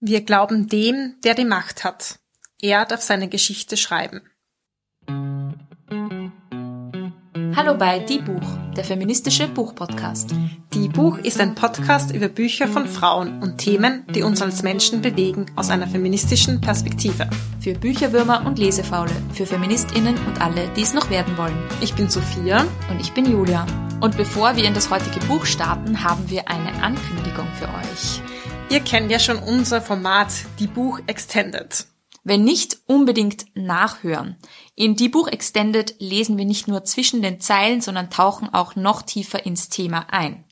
Wir glauben dem, der die Macht hat. Er darf seine Geschichte schreiben. Hallo bei Die Buch, der feministische Buchpodcast. Die Buch ist ein Podcast über Bücher von Frauen und Themen, die uns als Menschen bewegen, aus einer feministischen Perspektive. Für Bücherwürmer und Lesefaule, für Feministinnen und alle, die es noch werden wollen. Ich bin Sophia und ich bin Julia. Und bevor wir in das heutige Buch starten, haben wir eine Ankündigung für euch. Ihr kennt ja schon unser Format Die Buch Extended. Wenn nicht, unbedingt nachhören. In Die Buch Extended lesen wir nicht nur zwischen den Zeilen, sondern tauchen auch noch tiefer ins Thema ein.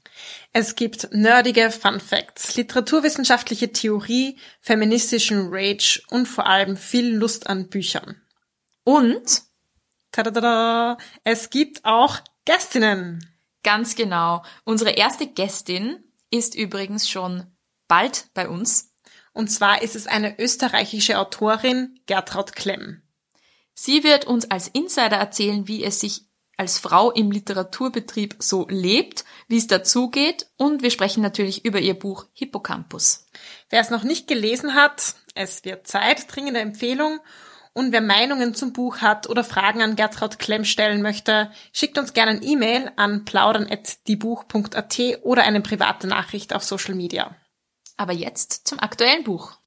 Es gibt nerdige Fun Facts, literaturwissenschaftliche Theorie, feministischen Rage und vor allem viel Lust an Büchern. Und tada, es gibt auch Gästinnen. Ganz genau. Unsere erste Gästin ist übrigens schon bald bei uns. Und zwar ist es eine österreichische Autorin, Gertraud Klemm. Sie wird uns als Insider erzählen, wie es sich als Frau im Literaturbetrieb so lebt, wie es dazugeht und wir sprechen natürlich über ihr Buch Hippocampus. Wer es noch nicht gelesen hat, es wird Zeit, dringende Empfehlung. Und wer Meinungen zum Buch hat oder Fragen an Gertraud Klemm stellen möchte, schickt uns gerne ein E-Mail an plaudern.diebuch.at oder eine private Nachricht auf Social Media. Aber jetzt zum aktuellen Buch.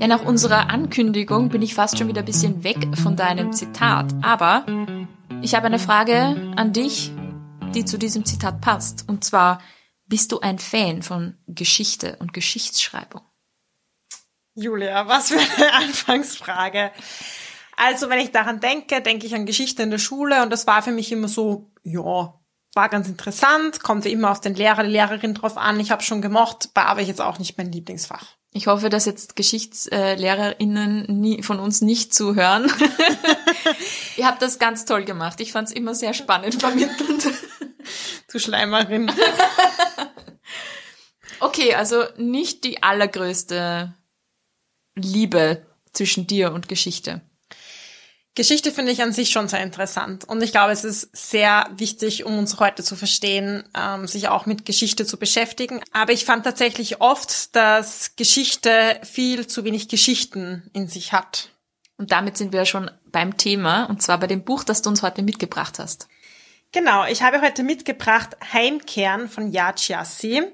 Ja, nach unserer Ankündigung bin ich fast schon wieder ein bisschen weg von deinem Zitat. Aber ich habe eine Frage an dich, die zu diesem Zitat passt. Und zwar, bist du ein Fan von Geschichte und Geschichtsschreibung? Julia, was für eine Anfangsfrage. Also, wenn ich daran denke, denke ich an Geschichte in der Schule und das war für mich immer so, ja, war ganz interessant, kommt wie immer auf den Lehrer, die Lehrerin drauf an. Ich habe schon gemocht, war aber jetzt auch nicht mein Lieblingsfach. Ich hoffe, dass jetzt GeschichtslehrerInnen nie, von uns nicht zuhören. Ihr habt das ganz toll gemacht. Ich fand es immer sehr spannend vermittelnd. Du Schleimerin. okay, also nicht die allergrößte Liebe zwischen dir und Geschichte. Geschichte finde ich an sich schon sehr interessant und ich glaube, es ist sehr wichtig, um uns heute zu verstehen, ähm, sich auch mit Geschichte zu beschäftigen. Aber ich fand tatsächlich oft, dass Geschichte viel zu wenig Geschichten in sich hat. Und damit sind wir schon beim Thema und zwar bei dem Buch, das du uns heute mitgebracht hast. Genau, ich habe heute mitgebracht Heimkehren von Yad Chiassi.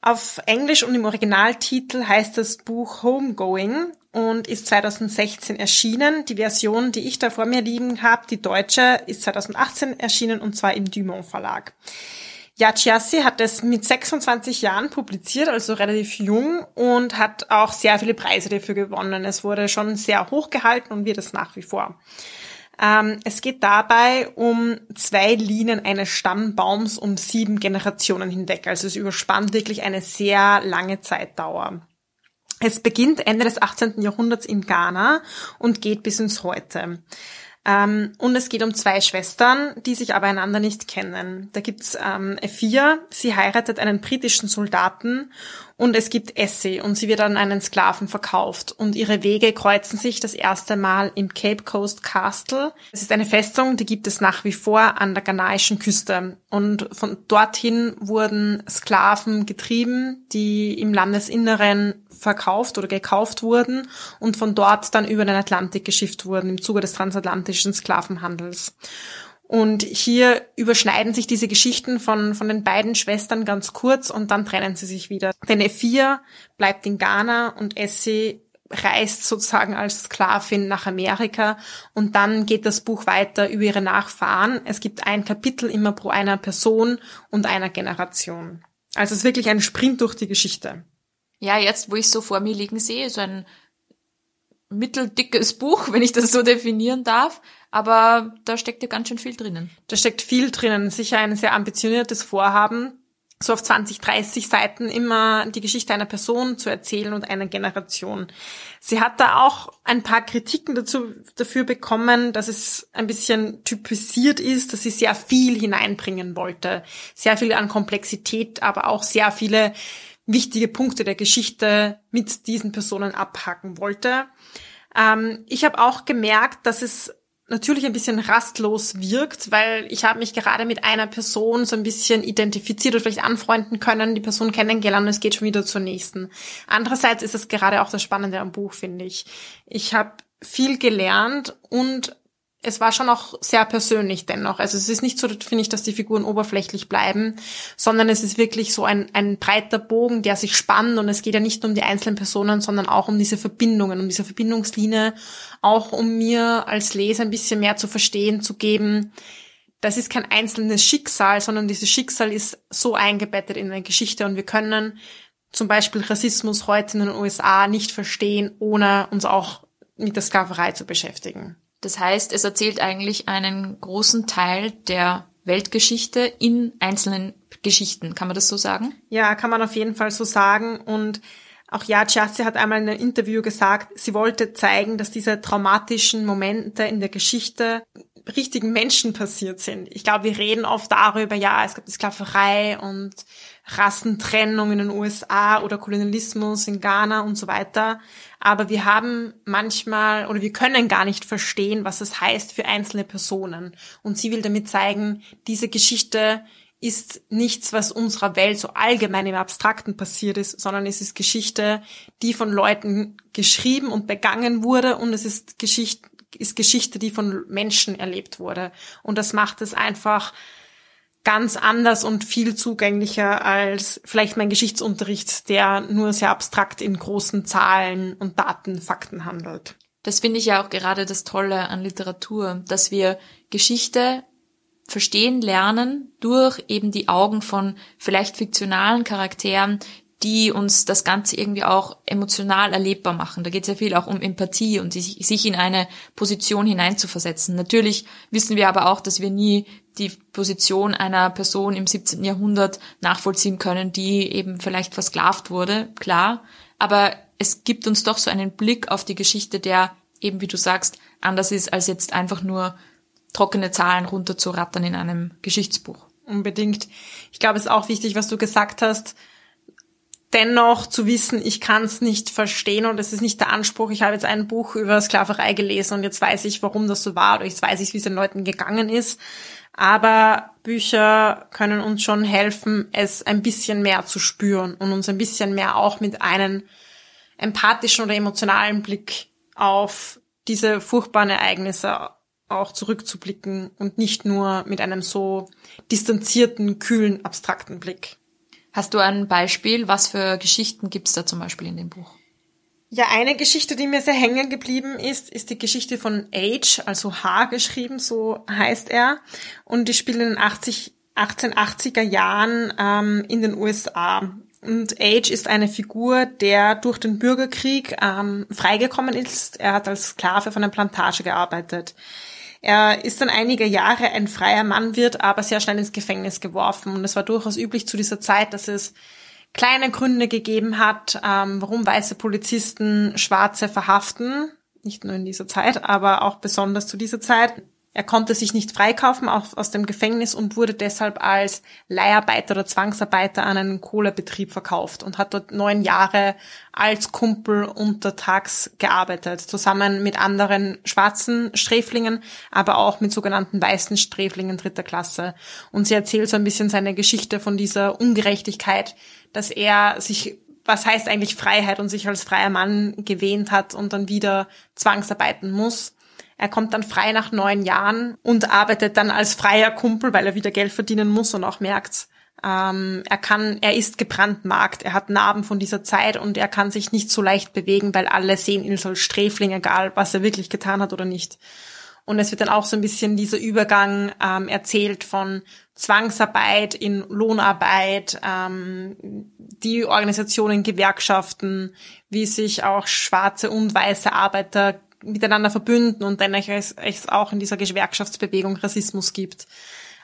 Auf Englisch und im Originaltitel heißt das Buch Homegoing und ist 2016 erschienen. Die Version, die ich da vor mir liegen habe, die deutsche, ist 2018 erschienen und zwar im Dumont Verlag. Yachiassi hat es mit 26 Jahren publiziert, also relativ jung und hat auch sehr viele Preise dafür gewonnen. Es wurde schon sehr hoch gehalten und wird es nach wie vor. Ähm, es geht dabei um zwei Linien eines Stammbaums um sieben Generationen hinweg. Also es überspannt wirklich eine sehr lange Zeitdauer. Es beginnt Ende des 18. Jahrhunderts in Ghana und geht bis ins Heute. Ähm, und es geht um zwei Schwestern, die sich aber einander nicht kennen. Da gibt's ähm, Ephia, sie heiratet einen britischen Soldaten und es gibt Essie und sie wird an einen Sklaven verkauft und ihre Wege kreuzen sich das erste Mal im Cape Coast Castle. Es ist eine Festung, die gibt es nach wie vor an der ghanaischen Küste und von dorthin wurden Sklaven getrieben, die im Landesinneren verkauft oder gekauft wurden und von dort dann über den Atlantik geschifft wurden im Zuge des transatlantischen Sklavenhandels. Und hier überschneiden sich diese Geschichten von, von den beiden Schwestern ganz kurz und dann trennen sie sich wieder. Denn E4 bleibt in Ghana und Essie reist sozusagen als Sklavin nach Amerika und dann geht das Buch weiter über ihre Nachfahren. Es gibt ein Kapitel immer pro einer Person und einer Generation. Also es ist wirklich ein Sprint durch die Geschichte. Ja, jetzt, wo ich so vor mir liegen sehe, so ein mitteldickes Buch, wenn ich das so definieren darf. Aber da steckt ja ganz schön viel drinnen. Da steckt viel drinnen. Sicher ein sehr ambitioniertes Vorhaben, so auf 20, 30 Seiten immer die Geschichte einer Person zu erzählen und einer Generation. Sie hat da auch ein paar Kritiken dazu, dafür bekommen, dass es ein bisschen typisiert ist, dass sie sehr viel hineinbringen wollte. Sehr viel an Komplexität, aber auch sehr viele wichtige Punkte der Geschichte mit diesen Personen abhaken wollte. Ähm, ich habe auch gemerkt, dass es natürlich ein bisschen rastlos wirkt, weil ich habe mich gerade mit einer Person so ein bisschen identifiziert oder vielleicht anfreunden können, die Person kennengelernt und es geht schon wieder zur nächsten. Andererseits ist es gerade auch das Spannende am Buch, finde ich. Ich habe viel gelernt und es war schon auch sehr persönlich dennoch. Also es ist nicht so, finde ich, dass die Figuren oberflächlich bleiben, sondern es ist wirklich so ein, ein breiter Bogen, der sich spannt und es geht ja nicht nur um die einzelnen Personen, sondern auch um diese Verbindungen, um diese Verbindungslinie, auch um mir als Leser ein bisschen mehr zu verstehen, zu geben, das ist kein einzelnes Schicksal, sondern dieses Schicksal ist so eingebettet in eine Geschichte und wir können zum Beispiel Rassismus heute in den USA nicht verstehen, ohne uns auch mit der Sklaverei zu beschäftigen. Das heißt, es erzählt eigentlich einen großen Teil der Weltgeschichte in einzelnen Geschichten. Kann man das so sagen? Ja, kann man auf jeden Fall so sagen. Und auch Ja Chiazzi hat einmal in einem Interview gesagt, sie wollte zeigen, dass diese traumatischen Momente in der Geschichte richtigen Menschen passiert sind. Ich glaube, wir reden oft darüber, ja, es gab Sklaverei und Rassentrennung in den USA oder Kolonialismus in Ghana und so weiter aber wir haben manchmal oder wir können gar nicht verstehen, was es heißt für einzelne Personen. Und sie will damit zeigen, diese Geschichte ist nichts, was unserer Welt so allgemein im Abstrakten passiert ist, sondern es ist Geschichte, die von Leuten geschrieben und begangen wurde und es ist Geschichte, ist Geschichte, die von Menschen erlebt wurde. Und das macht es einfach ganz anders und viel zugänglicher als vielleicht mein Geschichtsunterricht, der nur sehr abstrakt in großen Zahlen und Daten, Fakten handelt. Das finde ich ja auch gerade das Tolle an Literatur, dass wir Geschichte verstehen lernen durch eben die Augen von vielleicht fiktionalen Charakteren, die uns das Ganze irgendwie auch emotional erlebbar machen. Da geht es ja viel auch um Empathie und sich in eine Position hineinzuversetzen. Natürlich wissen wir aber auch, dass wir nie die Position einer Person im 17. Jahrhundert nachvollziehen können, die eben vielleicht versklavt wurde, klar. Aber es gibt uns doch so einen Blick auf die Geschichte, der eben, wie du sagst, anders ist, als jetzt einfach nur trockene Zahlen runterzurattern in einem Geschichtsbuch. Unbedingt. Ich glaube, es ist auch wichtig, was du gesagt hast, dennoch zu wissen, ich kann es nicht verstehen und es ist nicht der Anspruch, ich habe jetzt ein Buch über Sklaverei gelesen und jetzt weiß ich, warum das so war oder jetzt weiß ich, wie es den Leuten gegangen ist. Aber Bücher können uns schon helfen, es ein bisschen mehr zu spüren und uns ein bisschen mehr auch mit einem empathischen oder emotionalen Blick auf diese furchtbaren Ereignisse auch zurückzublicken und nicht nur mit einem so distanzierten, kühlen, abstrakten Blick. Hast du ein Beispiel? Was für Geschichten gibt's da zum Beispiel in dem Buch? Ja, eine Geschichte, die mir sehr hängen geblieben ist, ist die Geschichte von Age, also H geschrieben, so heißt er. Und die spielt in den 80, 1880er Jahren ähm, in den USA. Und Age ist eine Figur, der durch den Bürgerkrieg ähm, freigekommen ist. Er hat als Sklave von einer Plantage gearbeitet. Er ist dann einige Jahre ein freier Mann, wird aber sehr schnell ins Gefängnis geworfen. Und es war durchaus üblich zu dieser Zeit, dass es kleine Gründe gegeben hat, ähm, warum weiße Polizisten Schwarze verhaften. Nicht nur in dieser Zeit, aber auch besonders zu dieser Zeit. Er konnte sich nicht freikaufen auch aus dem Gefängnis und wurde deshalb als Leiharbeiter oder Zwangsarbeiter an einen Kohlebetrieb verkauft und hat dort neun Jahre als Kumpel untertags gearbeitet, zusammen mit anderen schwarzen Sträflingen, aber auch mit sogenannten weißen Sträflingen dritter Klasse. Und sie erzählt so ein bisschen seine Geschichte von dieser Ungerechtigkeit, dass er sich was heißt eigentlich Freiheit und sich als freier Mann gewähnt hat und dann wieder zwangsarbeiten muss er kommt dann frei nach neun Jahren und arbeitet dann als freier Kumpel, weil er wieder Geld verdienen muss und auch merkt, ähm, er kann, er ist gebrandmarkt, er hat Narben von dieser Zeit und er kann sich nicht so leicht bewegen, weil alle sehen ihn als Sträfling, egal was er wirklich getan hat oder nicht. Und es wird dann auch so ein bisschen dieser Übergang ähm, erzählt von Zwangsarbeit in Lohnarbeit, ähm, die Organisationen, Gewerkschaften, wie sich auch schwarze und weiße Arbeiter miteinander verbünden und dennoch es, es auch in dieser Gewerkschaftsbewegung Rassismus gibt.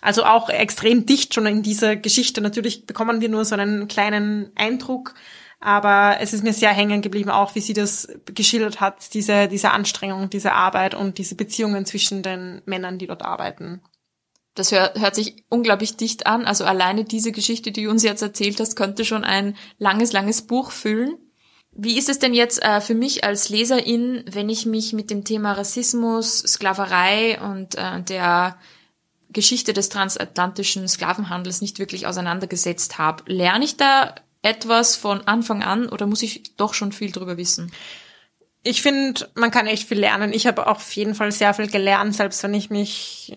Also auch extrem dicht schon in dieser Geschichte. Natürlich bekommen wir nur so einen kleinen Eindruck, aber es ist mir sehr hängen geblieben, auch wie sie das geschildert hat, diese, diese Anstrengung, diese Arbeit und diese Beziehungen zwischen den Männern, die dort arbeiten. Das hört, hört sich unglaublich dicht an. Also alleine diese Geschichte, die du uns jetzt erzählt hast, könnte schon ein langes, langes Buch füllen Wie ist es denn jetzt äh, für mich als Leserin, wenn ich mich mit dem Thema Rassismus, Sklaverei und äh, der Geschichte des transatlantischen Sklavenhandels nicht wirklich auseinandergesetzt habe? Lerne ich da etwas von Anfang an oder muss ich doch schon viel drüber wissen? Ich finde, man kann echt viel lernen. Ich habe auf jeden Fall sehr viel gelernt, selbst wenn ich mich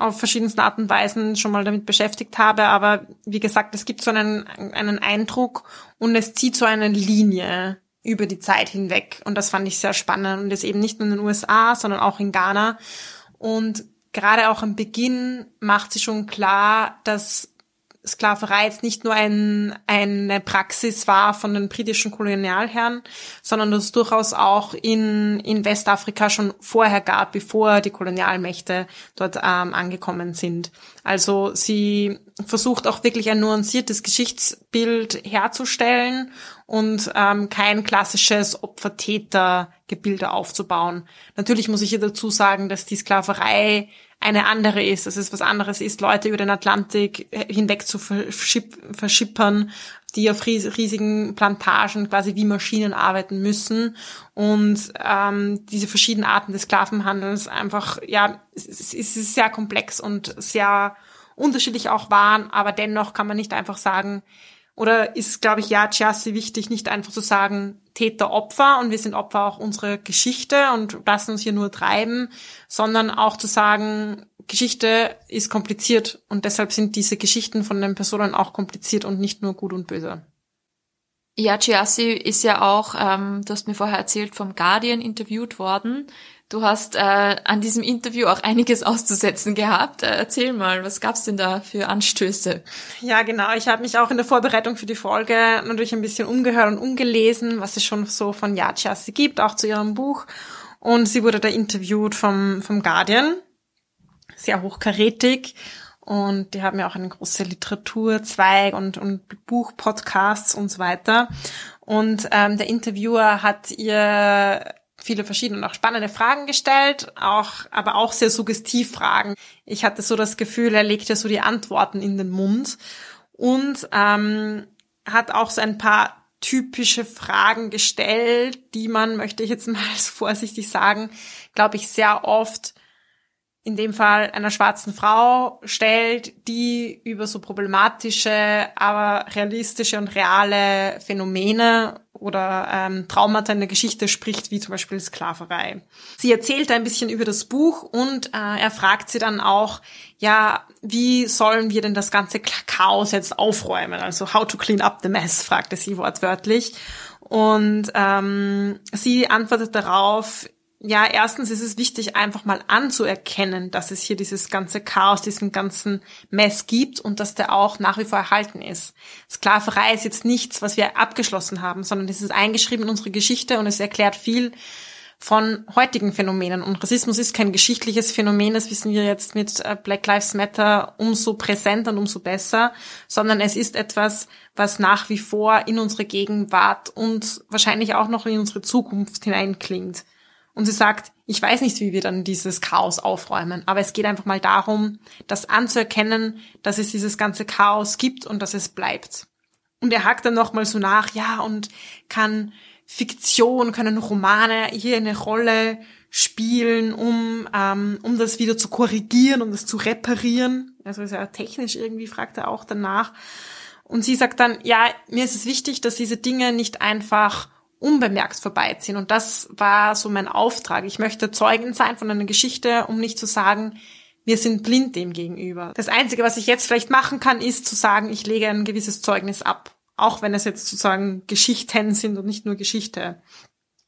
auf verschiedensten Arten und Weisen schon mal damit beschäftigt habe. Aber wie gesagt, es gibt so einen, einen Eindruck und es zieht so eine Linie über die Zeit hinweg. Und das fand ich sehr spannend. Und das eben nicht nur in den USA, sondern auch in Ghana. Und gerade auch am Beginn macht sie schon klar, dass Sklaverei jetzt nicht nur ein, eine Praxis war von den britischen Kolonialherren, sondern dass es durchaus auch in, in Westafrika schon vorher gab, bevor die Kolonialmächte dort ähm, angekommen sind. Also sie versucht auch wirklich ein nuanciertes Geschichtsbild herzustellen und ähm, kein klassisches Opfer-Täter-Gebilde aufzubauen. Natürlich muss ich hier dazu sagen, dass die Sklaverei eine andere ist, dass es was anderes ist, Leute über den Atlantik hinweg zu verschippern, die auf riesigen Plantagen quasi wie Maschinen arbeiten müssen. Und ähm, diese verschiedenen Arten des Sklavenhandels einfach, ja, es, ist sehr komplex und sehr unterschiedlich auch waren, aber dennoch kann man nicht einfach sagen, oder ist, glaube ich, ja, Chassi wichtig, nicht einfach zu sagen, Täter, Opfer und wir sind Opfer auch unserer Geschichte und lassen uns hier nur treiben, sondern auch zu sagen, Geschichte ist kompliziert und deshalb sind diese Geschichten von den Personen auch kompliziert und nicht nur gut und böse. Ja, Chiassi ist ja auch, ähm, du hast mir vorher erzählt, vom Guardian interviewt worden. Du hast äh, an diesem Interview auch einiges auszusetzen gehabt. Äh, erzähl mal, was gab's denn da für Anstöße? Ja, genau. Ich habe mich auch in der Vorbereitung für die Folge natürlich ein bisschen umgehört und umgelesen, was es schon so von Yachiasi gibt, auch zu ihrem Buch. Und sie wurde da interviewt vom, vom Guardian, sehr hochkarätig. Und die haben ja auch einen großen Literaturzweig und, und Buchpodcasts und so weiter. Und ähm, der Interviewer hat ihr viele verschiedene und auch spannende Fragen gestellt, auch, aber auch sehr suggestiv Fragen. Ich hatte so das Gefühl, er legte so die Antworten in den Mund und ähm, hat auch so ein paar typische Fragen gestellt, die man, möchte ich jetzt mal so vorsichtig sagen, glaube ich, sehr oft in dem Fall einer schwarzen Frau stellt, die über so problematische, aber realistische und reale Phänomene oder ähm, Traumata in der Geschichte spricht, wie zum Beispiel Sklaverei. Sie erzählt ein bisschen über das Buch und äh, er fragt sie dann auch, ja, wie sollen wir denn das ganze Chaos jetzt aufräumen? Also how to clean up the mess, fragte sie wortwörtlich. Und ähm, sie antwortet darauf, ja, erstens ist es wichtig, einfach mal anzuerkennen, dass es hier dieses ganze Chaos, diesen ganzen Mess gibt und dass der auch nach wie vor erhalten ist. Sklaverei ist jetzt nichts, was wir abgeschlossen haben, sondern es ist eingeschrieben in unsere Geschichte und es erklärt viel von heutigen Phänomenen. Und Rassismus ist kein geschichtliches Phänomen, das wissen wir jetzt mit äh, Black Lives Matter umso präsenter und umso besser, sondern es ist etwas, was nach wie vor in unsere Gegenwart und wahrscheinlich auch noch in unsere Zukunft hineinklingt. Und sie sagt, ich weiß nicht, wie wir dann dieses Chaos aufräumen, aber es geht einfach mal darum, das anzuerkennen, dass es dieses ganze Chaos gibt und dass es bleibt. Und er hakt dann nochmal so nach, ja, und kann Fiktion, können Romane hier eine Rolle spielen, um, ähm, um das wieder zu korrigieren, um das zu reparieren. Also ist ja technisch irgendwie, fragt er auch danach. Und sie sagt dann, ja, mir ist es wichtig, dass diese Dinge nicht einfach unbemerkt vorbeiziehen. Und das war so mein Auftrag. Ich möchte Zeugin sein von einer Geschichte, um nicht zu sagen, wir sind blind dem gegenüber. Das Einzige, was ich jetzt vielleicht machen kann, ist zu sagen, ich lege ein gewisses Zeugnis ab. Auch wenn es jetzt sozusagen Geschichten sind und nicht nur Geschichte.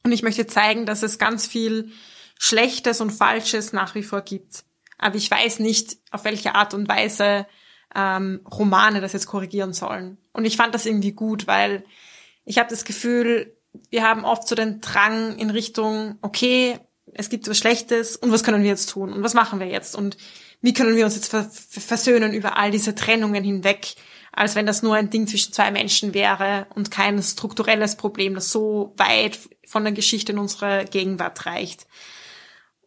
Und ich möchte zeigen, dass es ganz viel Schlechtes und Falsches nach wie vor gibt. Aber ich weiß nicht, auf welche Art und Weise ähm, Romane das jetzt korrigieren sollen. Und ich fand das irgendwie gut, weil ich habe das Gefühl, wir haben oft so den Drang in Richtung, okay, es gibt was Schlechtes und was können wir jetzt tun und was machen wir jetzt und wie können wir uns jetzt versöhnen über all diese Trennungen hinweg, als wenn das nur ein Ding zwischen zwei Menschen wäre und kein strukturelles Problem, das so weit von der Geschichte in unsere Gegenwart reicht.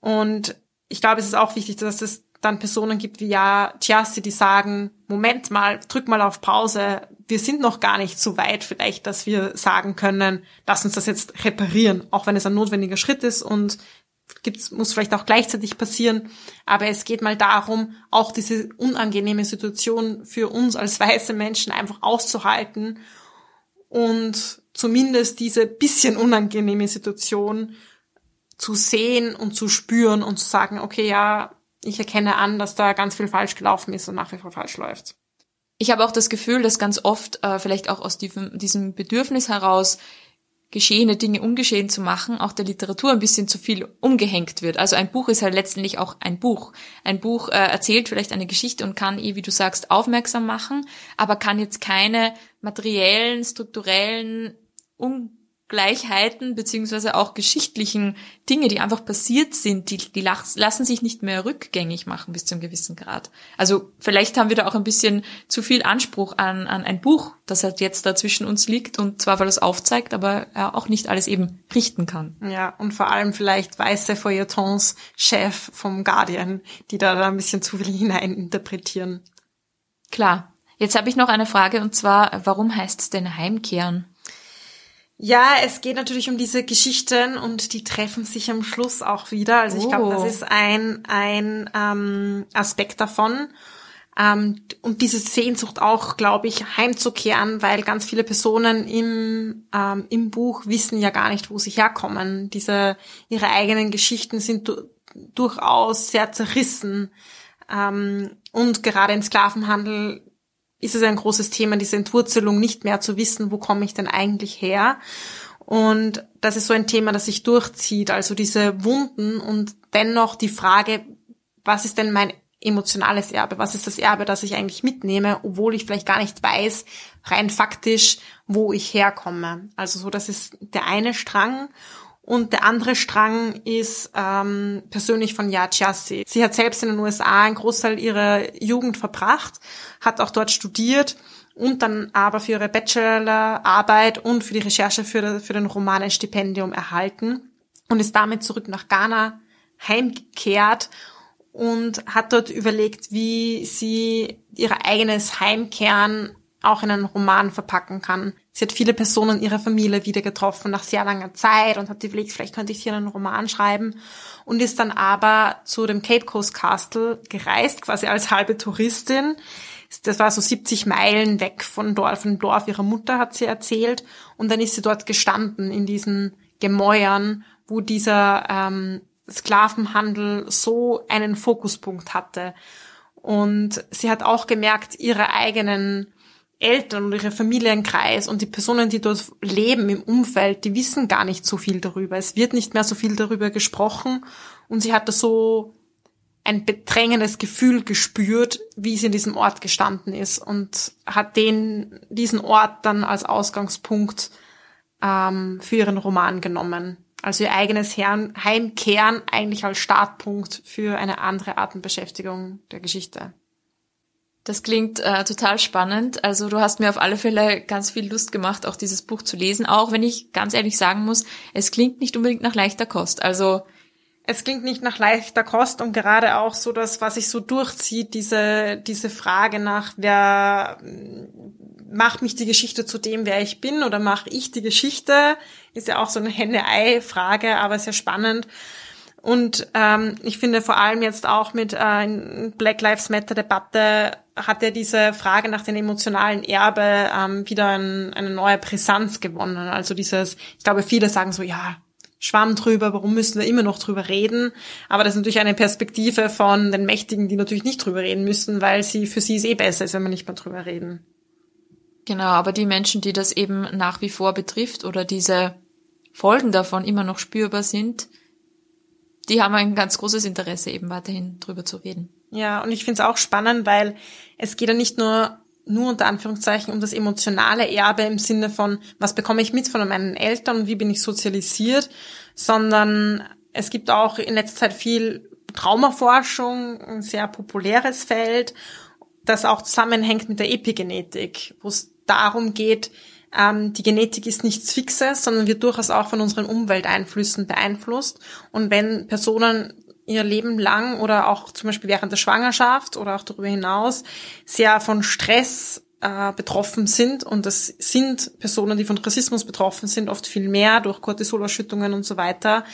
Und ich glaube, es ist auch wichtig, dass es dann Personen gibt wie ja Chiasti, die sagen, Moment mal, drück mal auf Pause, wir sind noch gar nicht so weit vielleicht, dass wir sagen können, lass uns das jetzt reparieren, auch wenn es ein notwendiger Schritt ist und gibt's, muss vielleicht auch gleichzeitig passieren. Aber es geht mal darum, auch diese unangenehme Situation für uns als weiße Menschen einfach auszuhalten und zumindest diese bisschen unangenehme Situation zu sehen und zu spüren und zu sagen, okay, ja, ich erkenne an, dass da ganz viel falsch gelaufen ist und nach wie vor falsch läuft. Ich habe auch das Gefühl, dass ganz oft, äh, vielleicht auch aus diesem, diesem Bedürfnis heraus, geschehene Dinge ungeschehen zu machen, auch der Literatur ein bisschen zu viel umgehängt wird. Also ein Buch ist halt letztendlich auch ein Buch. Ein Buch äh, erzählt vielleicht eine Geschichte und kann eh, wie du sagst, aufmerksam machen, aber kann jetzt keine materiellen, strukturellen, um Gleichheiten beziehungsweise auch geschichtlichen Dinge, die einfach passiert sind, die, die lassen sich nicht mehr rückgängig machen bis zu einem gewissen Grad. Also vielleicht haben wir da auch ein bisschen zu viel Anspruch an, an ein Buch, das halt jetzt da zwischen uns liegt und zwar weil es aufzeigt, aber er auch nicht alles eben richten kann. Ja, und vor allem vielleicht weiße Feuilletons Chef vom Guardian, die da, da ein bisschen zu viel hineininterpretieren. Klar. Jetzt habe ich noch eine Frage und zwar, warum heißt es denn Heimkehren? Ja, es geht natürlich um diese Geschichten und die treffen sich am Schluss auch wieder. Also ich glaube, das oh. ist ein, ein ähm, Aspekt davon. Ähm, und diese Sehnsucht auch, glaube ich, heimzukehren, weil ganz viele Personen im, ähm, im Buch wissen ja gar nicht, wo sie herkommen. Diese, ihre eigenen Geschichten sind du durchaus sehr zerrissen. Ähm, und gerade im Sklavenhandel ist es ein großes Thema, diese Entwurzelung nicht mehr zu wissen, wo komme ich denn eigentlich her? Und das ist so ein Thema, das sich durchzieht, also diese Wunden und dennoch die Frage, was ist denn mein emotionales Erbe? Was ist das Erbe, das ich eigentlich mitnehme, obwohl ich vielleicht gar nicht weiß, rein faktisch, wo ich herkomme? Also so, das ist der eine Strang. Und der andere Strang ist ähm, persönlich von Yassi. Sie hat selbst in den USA einen Großteil ihrer Jugend verbracht, hat auch dort studiert und dann aber für ihre Bachelorarbeit und für die Recherche für, für den Roman ein Stipendium erhalten und ist damit zurück nach Ghana heimgekehrt und hat dort überlegt, wie sie ihr eigenes Heimkehren auch in einen Roman verpacken kann. Sie hat viele Personen ihrer Familie wieder getroffen nach sehr langer Zeit und hat überlegt, vielleicht könnte ich hier einen Roman schreiben und ist dann aber zu dem Cape Coast Castle gereist, quasi als halbe Touristin. Das war so 70 Meilen weg von Dorf, von Dorf ihrer Mutter, hat sie erzählt. Und dann ist sie dort gestanden in diesen Gemäuern, wo dieser ähm, Sklavenhandel so einen Fokuspunkt hatte. Und sie hat auch gemerkt, ihre eigenen Eltern und ihre Familienkreis und die Personen, die dort leben im Umfeld, die wissen gar nicht so viel darüber. Es wird nicht mehr so viel darüber gesprochen und sie hatte so ein bedrängendes Gefühl gespürt, wie sie in diesem Ort gestanden ist und hat den, diesen Ort dann als Ausgangspunkt ähm, für ihren Roman genommen. Also ihr eigenes Heimkehren eigentlich als Startpunkt für eine andere Artenbeschäftigung der Geschichte. Das klingt äh, total spannend. Also du hast mir auf alle Fälle ganz viel Lust gemacht, auch dieses Buch zu lesen. Auch wenn ich ganz ehrlich sagen muss, es klingt nicht unbedingt nach leichter Kost. Also es klingt nicht nach leichter Kost und gerade auch so das, was sich so durchzieht, diese, diese Frage nach, wer macht mich die Geschichte zu dem, wer ich bin oder mache ich die Geschichte, ist ja auch so eine Henne-Ei-Frage, aber sehr spannend. Und ähm, ich finde vor allem jetzt auch mit äh, Black Lives Matter Debatte hat er diese Frage nach dem emotionalen Erbe ähm, wieder ein, eine neue Brisanz gewonnen. Also dieses, ich glaube, viele sagen so, ja, Schwamm drüber, warum müssen wir immer noch drüber reden? Aber das ist natürlich eine Perspektive von den Mächtigen, die natürlich nicht drüber reden müssen, weil sie für sie es eh besser ist, wenn wir nicht mehr drüber reden. Genau, aber die Menschen, die das eben nach wie vor betrifft oder diese Folgen davon immer noch spürbar sind, die haben ein ganz großes Interesse, eben weiterhin drüber zu reden. Ja, und ich finde es auch spannend, weil es geht ja nicht nur nur unter Anführungszeichen um das emotionale Erbe im Sinne von, was bekomme ich mit von meinen Eltern und wie bin ich sozialisiert, sondern es gibt auch in letzter Zeit viel Traumaforschung, ein sehr populäres Feld, das auch zusammenhängt mit der Epigenetik, wo es darum geht, ähm, die Genetik ist nichts Fixes, sondern wird durchaus auch von unseren Umwelteinflüssen beeinflusst. Und wenn Personen ihr Leben lang oder auch zum Beispiel während der Schwangerschaft oder auch darüber hinaus sehr von Stress äh, betroffen sind und das sind Personen, die von Rassismus betroffen sind, oft viel mehr durch Cortisolausschüttungen und so weiter,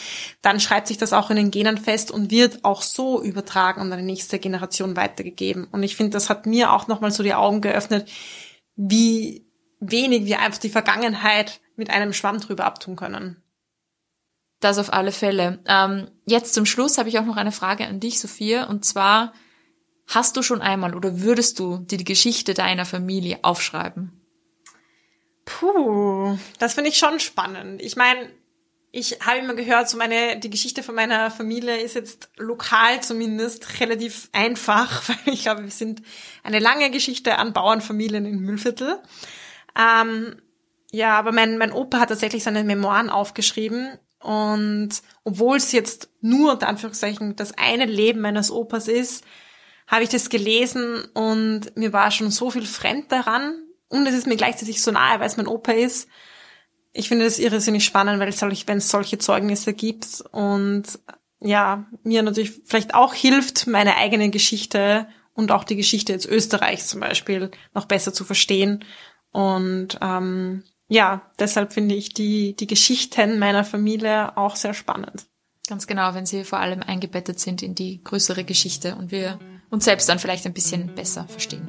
dann schreibt sich das auch in den Genen fest und wird auch so übertragen und an die nächste Generation weitergegeben. Und ich finde, das hat mir auch nochmal so die Augen geöffnet, wie wenig wir einfach die Vergangenheit mit einem Schwamm drüber abtun können. Das auf alle Fälle. Ähm, jetzt zum Schluss habe ich auch noch eine Frage an dich, Sophia, und zwar, Hast du schon einmal oder würdest du dir die Geschichte deiner Familie aufschreiben? Puh, das finde ich schon spannend. Ich meine, ich habe immer gehört, so meine, die Geschichte von meiner Familie ist jetzt lokal zumindest relativ einfach, weil ich glaube, wir sind eine lange Geschichte an Bauernfamilien in Müllviertel. Ähm, ja, aber mein, mein Opa hat tatsächlich seine Memoiren aufgeschrieben und obwohl es jetzt nur, unter Anführungszeichen, das eine Leben meines Opas ist, habe ich das gelesen und mir war schon so viel fremd daran. Und es ist mir gleichzeitig so nahe, weil es mein Opa ist. Ich finde das irrsinnig spannend, weil es, wenn es solche Zeugnisse gibt und ja, mir natürlich vielleicht auch hilft, meine eigene Geschichte und auch die Geschichte jetzt Österreichs zum Beispiel noch besser zu verstehen. Und ähm, ja, deshalb finde ich die, die Geschichten meiner Familie auch sehr spannend. Ganz genau, wenn sie vor allem eingebettet sind in die größere Geschichte und wir uns selbst dann vielleicht ein bisschen besser verstehen.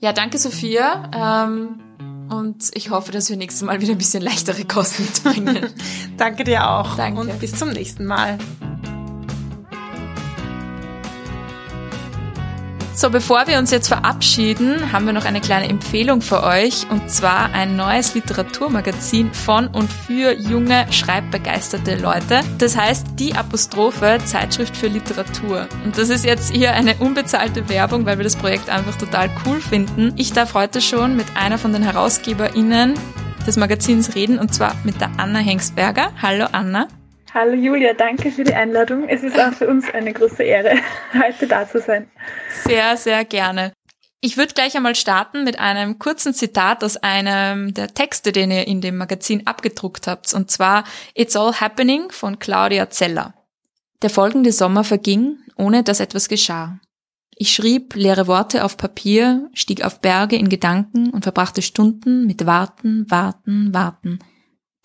Ja, danke Sophia. Ähm, und ich hoffe, dass wir nächstes Mal wieder ein bisschen leichtere Kosten mitbringen. danke dir auch. Danke. Und bis zum nächsten Mal. So, bevor wir uns jetzt verabschieden, haben wir noch eine kleine Empfehlung für euch und zwar ein neues Literaturmagazin von und für junge, schreibbegeisterte Leute. Das heißt Die Apostrophe Zeitschrift für Literatur. Und das ist jetzt hier eine unbezahlte Werbung, weil wir das Projekt einfach total cool finden. Ich darf heute schon mit einer von den HerausgeberInnen des Magazins reden und zwar mit der Anna Hengsberger. Hallo Anna. Hallo Julia, danke für die Einladung. Es ist auch für uns eine große Ehre, heute da zu sein. Sehr, sehr gerne. Ich würde gleich einmal starten mit einem kurzen Zitat aus einem der Texte, den ihr in dem Magazin abgedruckt habt, und zwar It's All Happening von Claudia Zeller. Der folgende Sommer verging, ohne dass etwas geschah. Ich schrieb leere Worte auf Papier, stieg auf Berge in Gedanken und verbrachte Stunden mit Warten, Warten, Warten –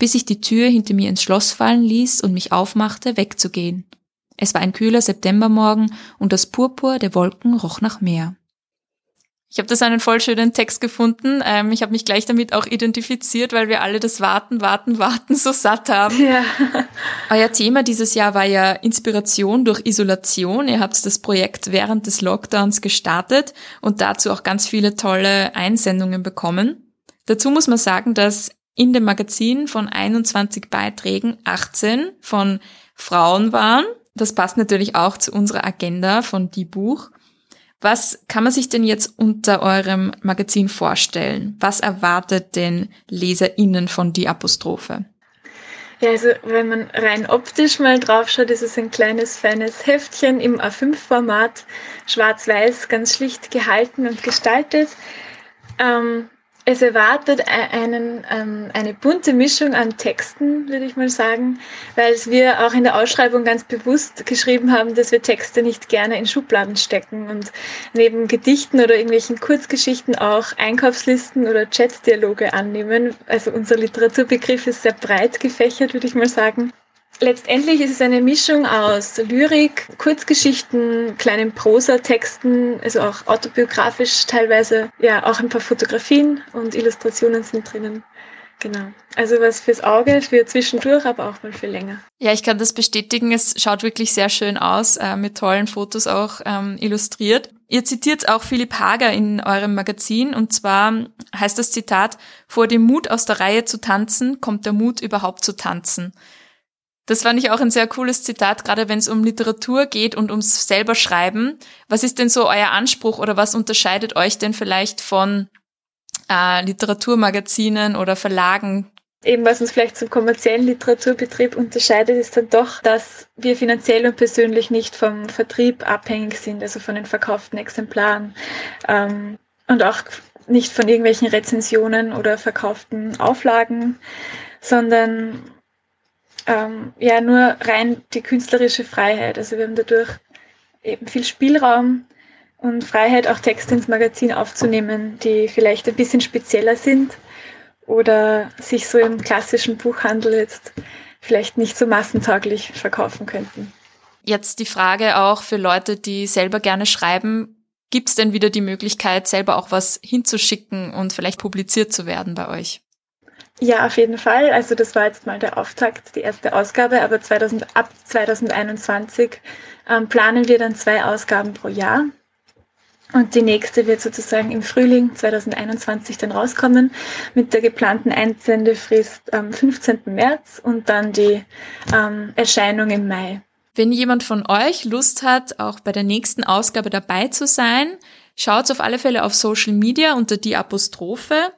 bis ich die Tür hinter mir ins Schloss fallen ließ und mich aufmachte, wegzugehen. Es war ein kühler Septembermorgen und das Purpur der Wolken roch nach Meer. Ich habe das einen voll schönen Text gefunden. Ähm, ich habe mich gleich damit auch identifiziert, weil wir alle das Warten, Warten, Warten so satt haben. Ja. Euer Thema dieses Jahr war ja Inspiration durch Isolation. Ihr habt das Projekt während des Lockdowns gestartet und dazu auch ganz viele tolle Einsendungen bekommen. Dazu muss man sagen, dass in dem Magazin von 21 Beiträgen 18 von Frauen waren. Das passt natürlich auch zu unserer Agenda von Die Buch. Was kann man sich denn jetzt unter eurem Magazin vorstellen? Was erwartet den LeserInnen von Die Apostrophe? Ja, also wenn man rein optisch mal drauf schaut, ist es ein kleines, feines Heftchen im A5-Format, schwarz-weiß, ganz schlicht gehalten und gestaltet. Ähm, es erwartet e-, einen, ähm, eine bunte Mischung an Texten, würde ich mal sagen, weil wir auch in der Ausschreibung ganz bewusst geschrieben haben, dass wir Texte nicht gerne in Schubladen stecken und neben Gedichten oder irgendwelchen Kurzgeschichten auch Einkaufslisten oder Chatdialoge annehmen. Also unser Literaturbegriff ist sehr breit gefächert, würde ich mal sagen. Letztendlich ist es eine Mischung aus Lyrik, Kurzgeschichten, kleinen Prosatexten, also auch autobiografisch teilweise, ja, auch ein paar Fotografien und Illustrationen sind drinnen. Genau. Also was fürs Auge, für zwischendurch, aber auch mal für länger. Ja, ich kann das bestätigen. Es schaut wirklich sehr schön aus, äh, mit tollen Fotos auch ähm, illustriert. Ihr zitiert auch Philipp Hager in eurem Magazin und zwar heißt das Zitat, vor dem Mut aus der Reihe zu tanzen, kommt der Mut überhaupt zu tanzen. Das fand ich auch ein sehr cooles Zitat, gerade wenn es um Literatur geht und ums selber Schreiben. Was ist denn so euer Anspruch oder was unterscheidet euch denn vielleicht von äh, Literaturmagazinen oder Verlagen? Eben was uns vielleicht zum kommerziellen Literaturbetrieb unterscheidet, ist dann doch, dass wir finanziell und persönlich nicht vom Vertrieb abhängig sind, also von den verkauften Exemplaren ähm, und auch nicht von irgendwelchen Rezensionen oder verkauften Auflagen, sondern ähm, ja nur rein die künstlerische Freiheit. Also wir haben dadurch eben viel Spielraum und Freiheit, auch Texte ins Magazin aufzunehmen, die vielleicht ein bisschen spezieller sind oder sich so im klassischen Buchhandel jetzt vielleicht nicht so massentauglich verkaufen könnten. Jetzt die Frage auch für Leute, die selber gerne schreiben, gibt es denn wieder die Möglichkeit, selber auch was hinzuschicken und vielleicht publiziert zu werden bei euch? Ja, auf jeden Fall. Also das war jetzt mal der Auftakt, die erste Ausgabe, aber 2000, ab 2021 ähm, planen wir dann zwei Ausgaben pro Jahr. Und die nächste wird sozusagen im Frühling 2021 dann rauskommen mit der geplanten Einsendefrist am 15. März und dann die ähm, Erscheinung im Mai. Wenn jemand von euch Lust hat, auch bei der nächsten Ausgabe dabei zu sein, schaut auf alle Fälle auf Social Media unter die Apostrophe.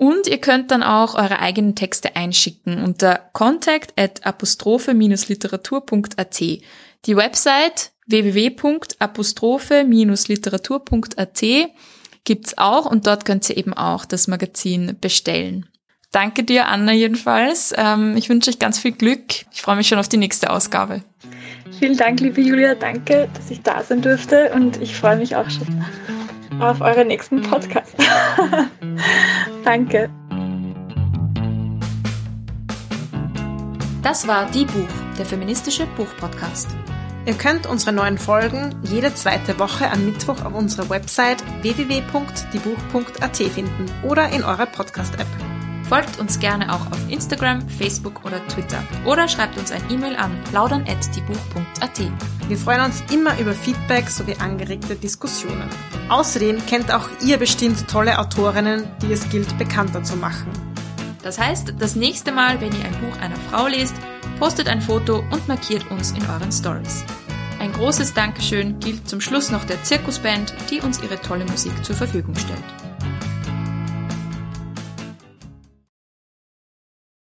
Und ihr könnt dann auch eure eigenen Texte einschicken unter contact at apostrophe-literatur.at. Die Website www.apostrophe-literatur.at gibt's auch und dort könnt ihr eben auch das Magazin bestellen. Danke dir, Anna, jedenfalls. Ähm, ich wünsche euch ganz viel Glück. Ich freue mich schon auf die nächste Ausgabe. Vielen Dank, liebe Julia. Danke, dass ich da sein durfte und ich freue mich auch schon auf euren nächsten Podcast. Danke. Das war Die Buch, der feministische Buchpodcast. Ihr könnt unsere neuen Folgen jede zweite Woche am Mittwoch auf unserer Website www.diebuch.at finden oder in eurer Podcast-App. Folgt uns gerne auch auf Instagram, Facebook oder Twitter oder schreibt uns ein E-Mail an plaudern.diebuch.at. Wir freuen uns immer über Feedback sowie angeregte Diskussionen. Außerdem kennt auch ihr bestimmt tolle Autorinnen, die es gilt bekannter zu machen. Das heißt, das nächste Mal, wenn ihr ein Buch einer Frau lest, postet ein Foto und markiert uns in euren Stories. Ein großes Dankeschön gilt zum Schluss noch der Zirkusband, die uns ihre tolle Musik zur Verfügung stellt.